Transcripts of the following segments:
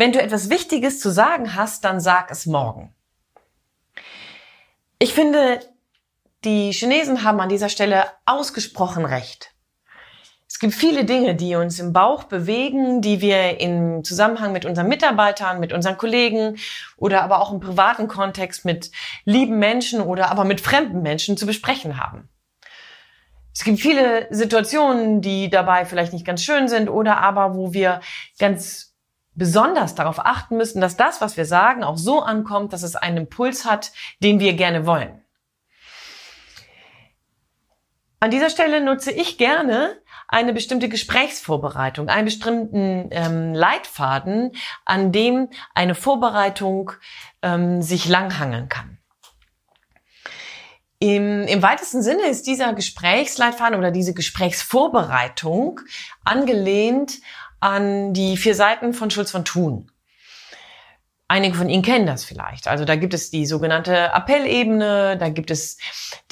wenn du etwas Wichtiges zu sagen hast, dann sag es morgen. Ich finde, die Chinesen haben an dieser Stelle ausgesprochen recht. Es gibt viele Dinge, die uns im Bauch bewegen, die wir im Zusammenhang mit unseren Mitarbeitern, mit unseren Kollegen oder aber auch im privaten Kontext mit lieben Menschen oder aber mit fremden Menschen zu besprechen haben. Es gibt viele Situationen, die dabei vielleicht nicht ganz schön sind oder aber wo wir ganz besonders darauf achten müssen, dass das, was wir sagen, auch so ankommt, dass es einen Impuls hat, den wir gerne wollen. An dieser Stelle nutze ich gerne eine bestimmte Gesprächsvorbereitung, einen bestimmten ähm, Leitfaden, an dem eine Vorbereitung ähm, sich langhangeln kann. Im, Im weitesten Sinne ist dieser Gesprächsleitfaden oder diese Gesprächsvorbereitung angelehnt an die vier Seiten von Schulz von Thun. Einige von Ihnen kennen das vielleicht. Also da gibt es die sogenannte Appellebene, da gibt es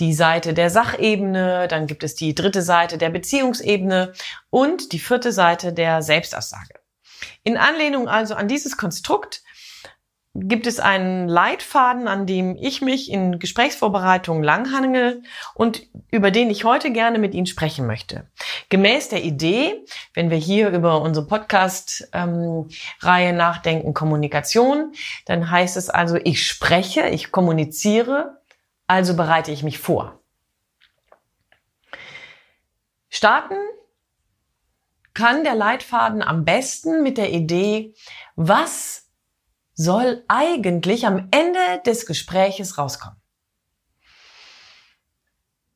die Seite der Sachebene, dann gibt es die dritte Seite der Beziehungsebene und die vierte Seite der Selbstaussage. In Anlehnung also an dieses Konstrukt gibt es einen Leitfaden, an dem ich mich in Gesprächsvorbereitungen langhangel und über den ich heute gerne mit Ihnen sprechen möchte. Gemäß der Idee, wenn wir hier über unsere Podcast-Reihe ähm, nachdenken, Kommunikation, dann heißt es also, ich spreche, ich kommuniziere, also bereite ich mich vor. Starten kann der Leitfaden am besten mit der Idee, was soll eigentlich am Ende des Gespräches rauskommen.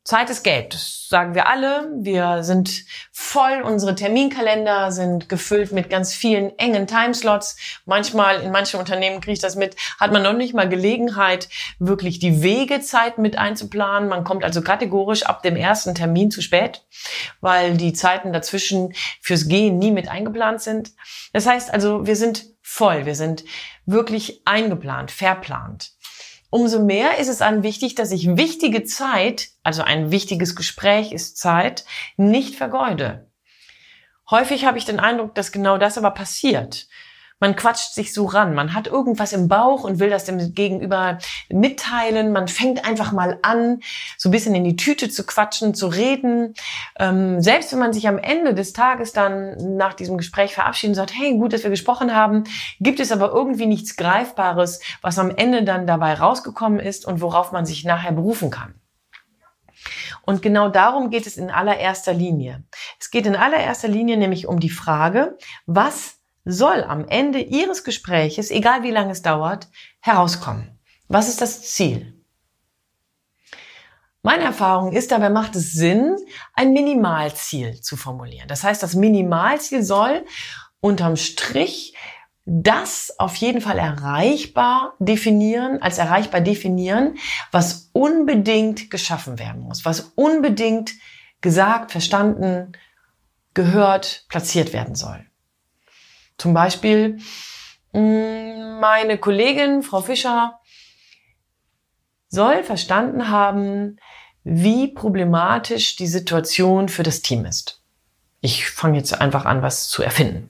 Zeit ist Geld, das sagen wir alle. Wir sind voll, unsere Terminkalender sind gefüllt mit ganz vielen engen Timeslots. Manchmal, in manchen Unternehmen kriege ich das mit, hat man noch nicht mal Gelegenheit, wirklich die Wegezeit mit einzuplanen. Man kommt also kategorisch ab dem ersten Termin zu spät, weil die Zeiten dazwischen fürs Gehen nie mit eingeplant sind. Das heißt also, wir sind voll, wir sind wirklich eingeplant, verplant. Umso mehr ist es dann wichtig, dass ich wichtige Zeit, also ein wichtiges Gespräch ist Zeit, nicht vergeude. Häufig habe ich den Eindruck, dass genau das aber passiert man quatscht sich so ran, man hat irgendwas im Bauch und will das dem Gegenüber mitteilen, man fängt einfach mal an, so ein bisschen in die Tüte zu quatschen, zu reden. Ähm, selbst wenn man sich am Ende des Tages dann nach diesem Gespräch verabschiedet und sagt, hey, gut, dass wir gesprochen haben, gibt es aber irgendwie nichts Greifbares, was am Ende dann dabei rausgekommen ist und worauf man sich nachher berufen kann. Und genau darum geht es in allererster Linie. Es geht in allererster Linie nämlich um die Frage, was soll am Ende Ihres Gespräches, egal wie lange es dauert, herauskommen. Was ist das Ziel? Meine Erfahrung ist, dabei macht es Sinn, ein Minimalziel zu formulieren. Das heißt, das Minimalziel soll unterm Strich das auf jeden Fall erreichbar definieren, als erreichbar definieren, was unbedingt geschaffen werden muss, was unbedingt gesagt, verstanden, gehört, platziert werden soll. Zum Beispiel mm, meine Kollegin, Frau Fischer, soll verstanden haben, wie problematisch die Situation für das Team ist. Ich fange jetzt einfach an, was zu erfinden.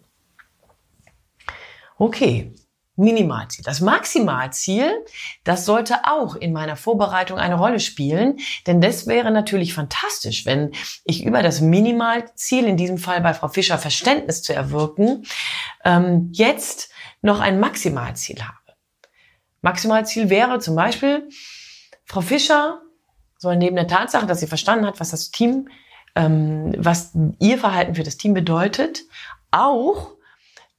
Okay, Minimalziel. Das Maximalziel, das sollte auch in meiner Vorbereitung eine Rolle spielen, denn das wäre natürlich fantastisch, wenn ich über das Minimalziel, in diesem Fall bei Frau Fischer Verständnis zu erwirken, ähm, jetzt noch ein Maximalziel habe. Maximalziel wäre zum Beispiel, Frau Fischer soll neben der Tatsache, dass sie verstanden hat, was das Team, ähm, was ihr Verhalten für das Team bedeutet, auch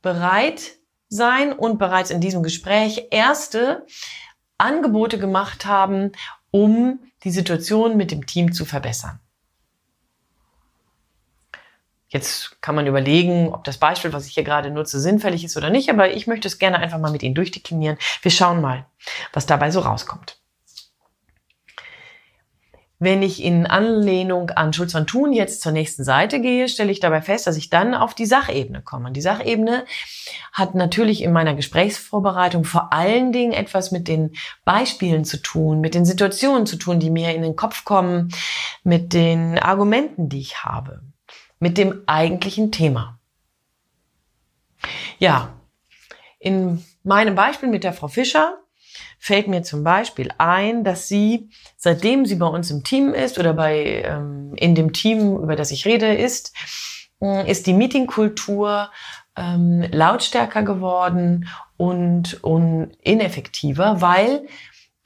bereit sein und bereits in diesem Gespräch erste Angebote gemacht haben, um die Situation mit dem Team zu verbessern. Jetzt kann man überlegen, ob das Beispiel, was ich hier gerade nutze, sinnfällig ist oder nicht, aber ich möchte es gerne einfach mal mit Ihnen durchdeklinieren. Wir schauen mal, was dabei so rauskommt. Wenn ich in Anlehnung an Schulz von Thun jetzt zur nächsten Seite gehe, stelle ich dabei fest, dass ich dann auf die Sachebene komme. Und die Sachebene hat natürlich in meiner Gesprächsvorbereitung vor allen Dingen etwas mit den Beispielen zu tun, mit den Situationen zu tun, die mir in den Kopf kommen, mit den Argumenten, die ich habe, mit dem eigentlichen Thema. Ja, in meinem Beispiel mit der Frau Fischer fällt mir zum Beispiel ein, dass sie, seitdem sie bei uns im Team ist oder bei ähm, in dem Team, über das ich rede, ist, äh, ist die Meetingkultur ähm, lautstärker geworden und, und ineffektiver, weil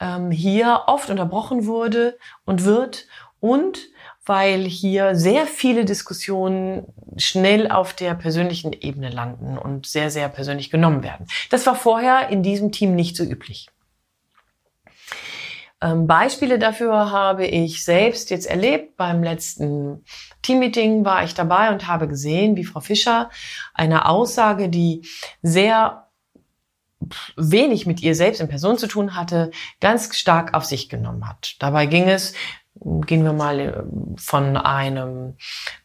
ähm, hier oft unterbrochen wurde und wird und weil hier sehr viele Diskussionen schnell auf der persönlichen Ebene landen und sehr, sehr persönlich genommen werden. Das war vorher in diesem Team nicht so üblich. Ähm, Beispiele dafür habe ich selbst jetzt erlebt. Beim letzten Teammeeting war ich dabei und habe gesehen, wie Frau Fischer eine Aussage, die sehr wenig mit ihr selbst in Person zu tun hatte, ganz stark auf sich genommen hat. Dabei ging es, gehen wir mal äh, von einem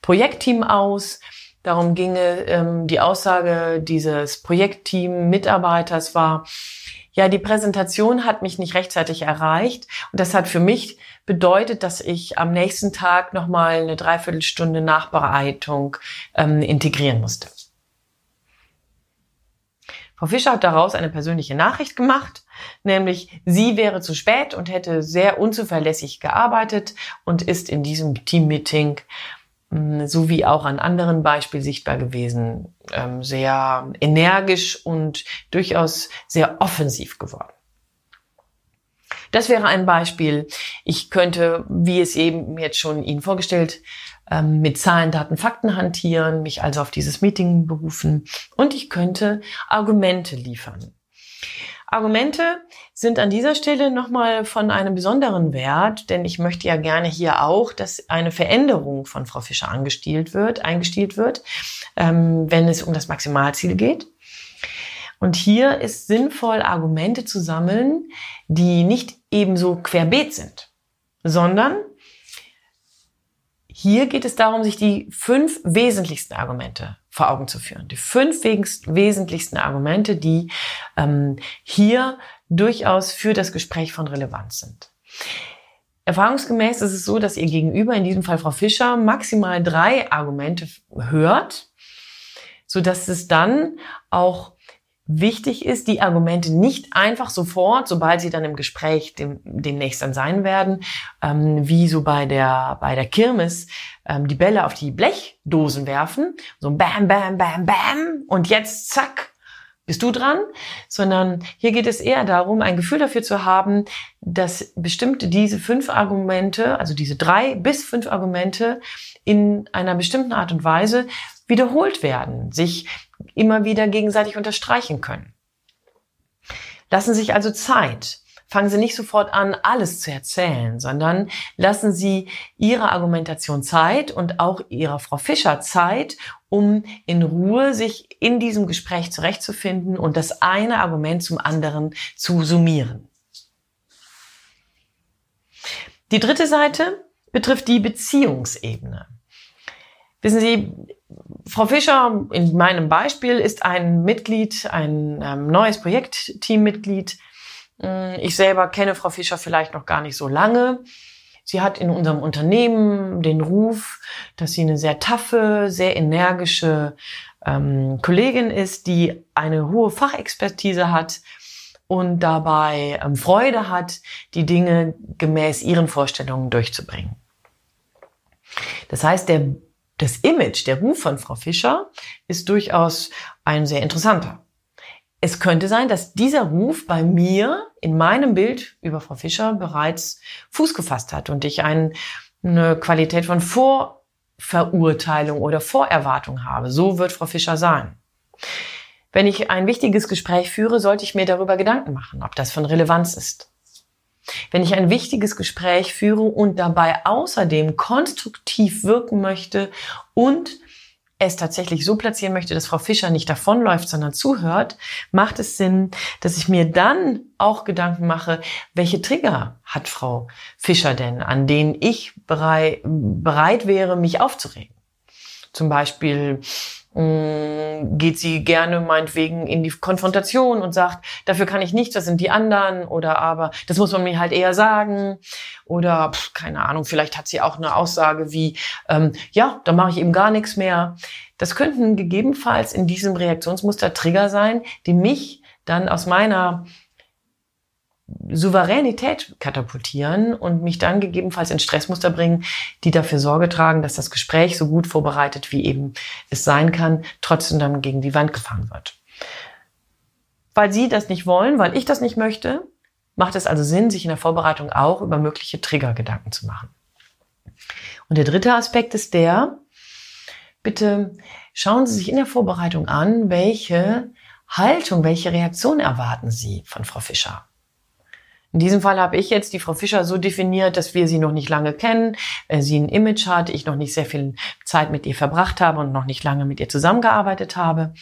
Projektteam aus, Darum ginge ähm, die Aussage dieses Projektteam-Mitarbeiters war, ja, die Präsentation hat mich nicht rechtzeitig erreicht und das hat für mich bedeutet, dass ich am nächsten Tag nochmal eine Dreiviertelstunde Nachbereitung ähm, integrieren musste. Frau Fischer hat daraus eine persönliche Nachricht gemacht, nämlich sie wäre zu spät und hätte sehr unzuverlässig gearbeitet und ist in diesem Teammeeting Mm, so wie auch an anderen Beispielen sichtbar gewesen, ähm, sehr energisch und durchaus sehr offensiv geworden. Das wäre ein Beispiel. Ich könnte, wie es eben jetzt schon Ihnen vorgestellt, ähm, mit Zahlen, Daten, Fakten hantieren, mich also auf dieses Meeting berufen und ich könnte Argumente liefern. Argumente sind an dieser Stelle nochmal von einem besonderen Wert, denn ich möchte ja gerne hier auch, dass eine Veränderung von Frau Fischer angestielt wird, eingestielt wird, ähm, wenn es um das Maximalziel geht. Und hier ist sinnvoll, Argumente zu sammeln, die nicht ebenso querbeet sind, sondern hier geht es darum, sich die fünf wesentlichsten Argumente vor Augen zu führen. Die fünf wesentlichsten Argumente, die ähm, hier durchaus für das Gespräch von Relevanz sind. Erfahrungsgemäß ist es so, dass ihr Gegenüber, in diesem Fall Frau Fischer, maximal drei Argumente hört, so dass es dann auch wichtig ist, die Argumente nicht einfach sofort, sobald sie dann im Gespräch dem, demnächst dann sein werden, ähm, wie so bei der, bei der Kirmes, ähm, die Bälle auf die Blechdosen werfen, so bam, bam, bam, bam, und jetzt zack, bist du dran, sondern hier geht es eher darum, ein Gefühl dafür zu haben, dass bestimmte diese fünf Argumente, also diese drei bis fünf Argumente in einer bestimmten Art und Weise wiederholt werden, sich immer wieder gegenseitig unterstreichen können. Lassen Sie sich also Zeit. Fangen Sie nicht sofort an, alles zu erzählen, sondern lassen Sie Ihrer Argumentation Zeit und auch Ihrer Frau Fischer Zeit, um in Ruhe sich in diesem Gespräch zurechtzufinden und das eine Argument zum anderen zu summieren. Die dritte Seite betrifft die Beziehungsebene. Wissen Sie, Frau Fischer in meinem Beispiel ist ein Mitglied, ein ähm, neues Projektteammitglied. Mm, ich selber kenne Frau Fischer vielleicht noch gar nicht so lange. Sie hat in unserem Unternehmen den Ruf, dass sie eine sehr taffe, sehr energische ähm, Kollegin ist, die eine hohe Fachexpertise hat und dabei ähm, Freude hat, die Dinge gemäß ihren Vorstellungen durchzubringen. Das heißt, der das Image, der Ruf von Frau Fischer ist durchaus ein sehr interessanter. Es könnte sein, dass dieser Ruf bei mir in meinem Bild über Frau Fischer bereits Fuß gefasst hat und ich ein, eine Qualität von Vorverurteilung oder Vorerwartung habe. So wird Frau Fischer sein. Wenn ich ein wichtiges Gespräch führe, sollte ich mir darüber Gedanken machen, ob das von Relevanz ist. Wenn ich ein wichtiges Gespräch führe und dabei außerdem konstruktiv wirken möchte und es tatsächlich so platzieren möchte, dass Frau Fischer nicht davonläuft, sondern zuhört, macht es Sinn, dass ich mir dann auch Gedanken mache, welche Trigger hat Frau Fischer denn, an denen ich bereit, bereit wäre, mich aufzuregen. Zum Beispiel geht sie gerne meinetwegen in die Konfrontation und sagt, dafür kann ich nichts, das sind die anderen oder aber das muss man mir halt eher sagen oder pff, keine Ahnung, vielleicht hat sie auch eine Aussage wie, ähm, ja, da mache ich eben gar nichts mehr. Das könnten gegebenenfalls in diesem Reaktionsmuster Trigger sein, die mich dann aus meiner Souveränität katapultieren und mich dann gegebenenfalls in Stressmuster bringen, die dafür Sorge tragen, dass das Gespräch so gut vorbereitet, wie eben es sein kann, trotzdem dann gegen die Wand gefahren wird. Weil Sie das nicht wollen, weil ich das nicht möchte, macht es also Sinn, sich in der Vorbereitung auch über mögliche Trigger Gedanken zu machen. Und der dritte Aspekt ist der, bitte schauen Sie sich in der Vorbereitung an, welche Haltung, welche Reaktion erwarten Sie von Frau Fischer. In diesem Fall habe ich jetzt die Frau Fischer so definiert, dass wir sie noch nicht lange kennen, äh, sie ein Image hat, ich noch nicht sehr viel Zeit mit ihr verbracht habe und noch nicht lange mit ihr zusammengearbeitet habe.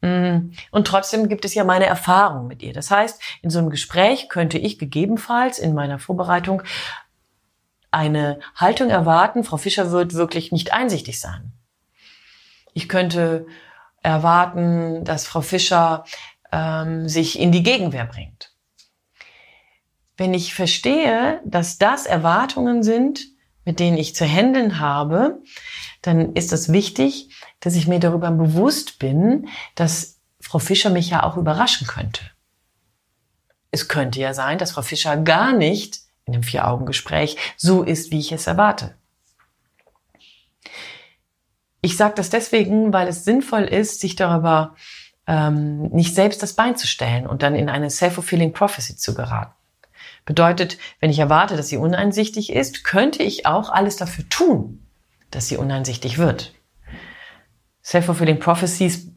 Mm, und trotzdem gibt es ja meine Erfahrung mit ihr. Das heißt, in so einem Gespräch könnte ich gegebenenfalls in meiner Vorbereitung eine Haltung erwarten, Frau Fischer wird wirklich nicht einsichtig sein. Ich könnte erwarten, dass Frau Fischer ähm, sich in die Gegenwehr bringt wenn ich verstehe, dass das Erwartungen sind, mit denen ich zu handeln habe, dann ist es wichtig, dass ich mir darüber bewusst bin, dass Frau Fischer mich ja auch überraschen könnte. Es könnte ja sein, dass Frau Fischer gar nicht in dem Vier-Augen-Gespräch so ist, wie ich es erwarte. Ich sage das deswegen, weil es sinnvoll ist, sich darüber ähm, nicht selbst das Bein zu stellen und dann in eine self-fulfilling prophecy zu geraten. Bedeutet, wenn ich erwarte, dass sie uneinsichtig ist, könnte ich auch alles dafür tun, dass sie uneinsichtig wird. Self-fulfilling prophecies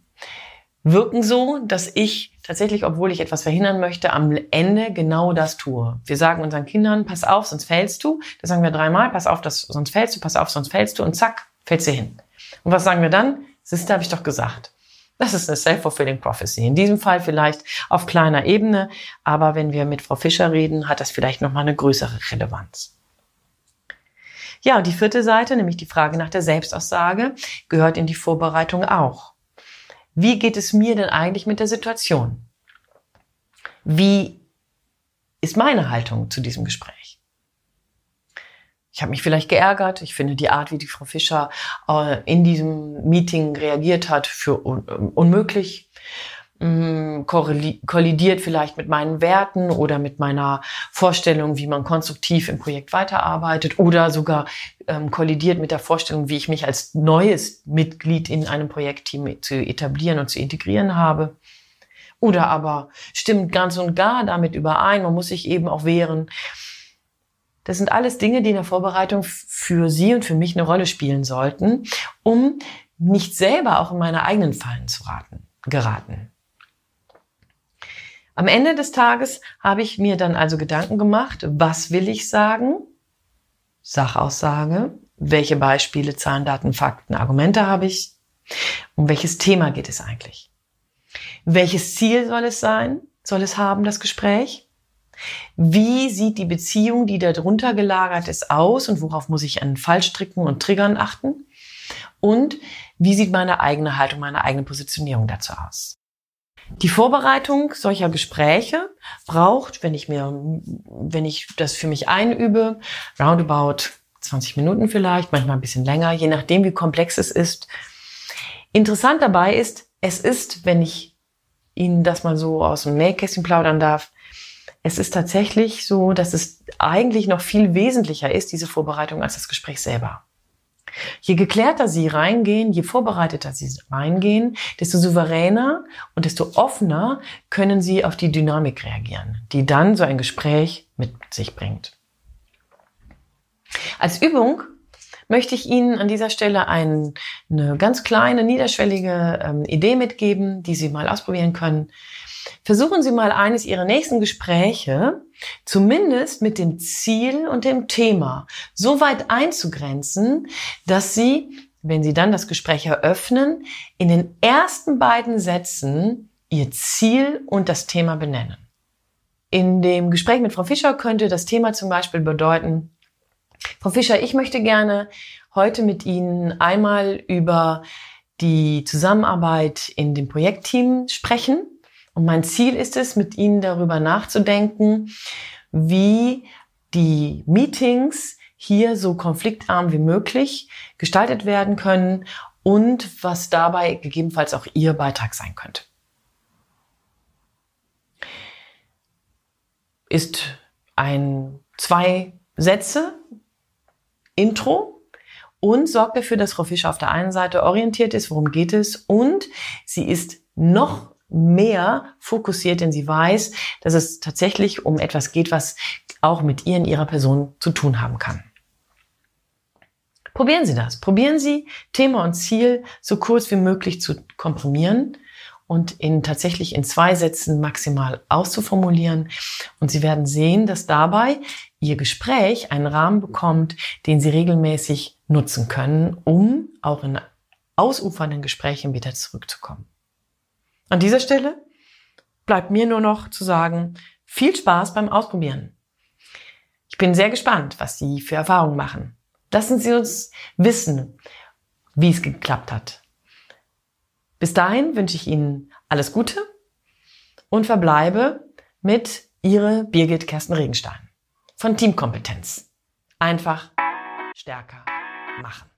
wirken so, dass ich tatsächlich, obwohl ich etwas verhindern möchte, am Ende genau das tue. Wir sagen unseren Kindern, pass auf, sonst fällst du. Das sagen wir dreimal, pass auf, das, sonst fällst du, pass auf, sonst fällst du und zack, fällst du hin. Und was sagen wir dann? Sister, habe ich doch gesagt. Das ist eine self-fulfilling prophecy. In diesem Fall vielleicht auf kleiner Ebene, aber wenn wir mit Frau Fischer reden, hat das vielleicht nochmal eine größere Relevanz. Ja, und die vierte Seite, nämlich die Frage nach der Selbstaussage, gehört in die Vorbereitung auch. Wie geht es mir denn eigentlich mit der Situation? Wie ist meine Haltung zu diesem Gespräch? Ich habe mich vielleicht geärgert. Ich finde die Art, wie die Frau Fischer äh, in diesem Meeting reagiert hat, für un ähm, unmöglich. Ähm, kollidiert vielleicht mit meinen Werten oder mit meiner Vorstellung, wie man konstruktiv im Projekt weiterarbeitet oder sogar ähm, kollidiert mit der Vorstellung, wie ich mich als neues Mitglied in einem Projektteam zu etablieren und zu integrieren habe. Oder aber stimmt ganz und gar damit überein, man muss sich eben auch wehren. Das sind alles Dinge, die in der Vorbereitung für Sie und für mich eine Rolle spielen sollten, um nicht selber auch in meine eigenen Fallen zu raten, geraten. Am Ende des Tages habe ich mir dann also Gedanken gemacht, was will ich sagen? Sachaussage. Welche Beispiele, Zahlen, Daten, Fakten, Argumente habe ich? Um welches Thema geht es eigentlich? Welches Ziel soll es sein? Soll es haben, das Gespräch? Wie sieht die Beziehung, die darunter gelagert ist, aus und worauf muss ich an Fallstricken und Triggern achten? Und wie sieht meine eigene Haltung, meine eigene Positionierung dazu aus? Die Vorbereitung solcher Gespräche braucht, wenn ich mir, wenn ich das für mich einübe, roundabout 20 Minuten vielleicht, manchmal ein bisschen länger, je nachdem, wie komplex es ist. Interessant dabei ist, es ist, wenn ich Ihnen das mal so aus dem Nähkästchen plaudern darf, es ist tatsächlich so, dass es eigentlich noch viel wesentlicher ist, diese Vorbereitung, als das Gespräch selber. Je geklärter Sie reingehen, je vorbereiteter Sie reingehen, desto souveräner und desto offener können Sie auf die Dynamik reagieren, die dann so ein Gespräch mit sich bringt. Als Übung möchte ich Ihnen an dieser Stelle ein, eine ganz kleine, niederschwellige ähm, Idee mitgeben, die Sie mal ausprobieren können. Versuchen Sie mal eines Ihrer nächsten Gespräche zumindest mit dem Ziel und dem Thema so weit einzugrenzen, dass Sie wenn Sie dann das Gespräch eröffnen, in den ersten beiden Sätzen Ihr Ziel und das Thema benennen. In dem Gespräch mit Frau Fischer könnte das Thema zum Beispiel bedeuten, Frau Fischer, ich möchte gerne heute mit Ihnen einmal über die Zusammenarbeit in dem Projektteam sprechen. Und mein Ziel ist es, mit Ihnen darüber nachzudenken, wie die Meetings hier so konfliktarm wie möglich gestaltet werden können und was dabei gegebenenfalls auch Ihr Beitrag sein könnte. Ist ein zwei Sätze Intro und sorgt dafür, dass Frau Fischer auf der einen Seite orientiert ist, worum geht es und sie ist noch mehr fokussiert, denn sie weiß, dass es tatsächlich um etwas geht, was auch mit ihr in ihrer Person zu tun haben kann. Probieren Sie das. Probieren Sie, Thema und Ziel so kurz wie möglich zu komprimieren und in tatsächlich in zwei Sätzen maximal auszuformulieren. Und Sie werden sehen, dass dabei Ihr Gespräch einen Rahmen bekommt, den Sie regelmäßig nutzen können, um auch in ausufernden Gesprächen wieder zurückzukommen. An dieser Stelle bleibt mir nur noch zu sagen, viel Spaß beim Ausprobieren. Ich bin sehr gespannt, was Sie für Erfahrungen machen. Lassen Sie uns wissen, wie es geklappt hat. Bis dahin wünsche ich Ihnen alles Gute und verbleibe mit Ihre Birgit Kersten Regenstein von Teamkompetenz. Einfach stärker machen.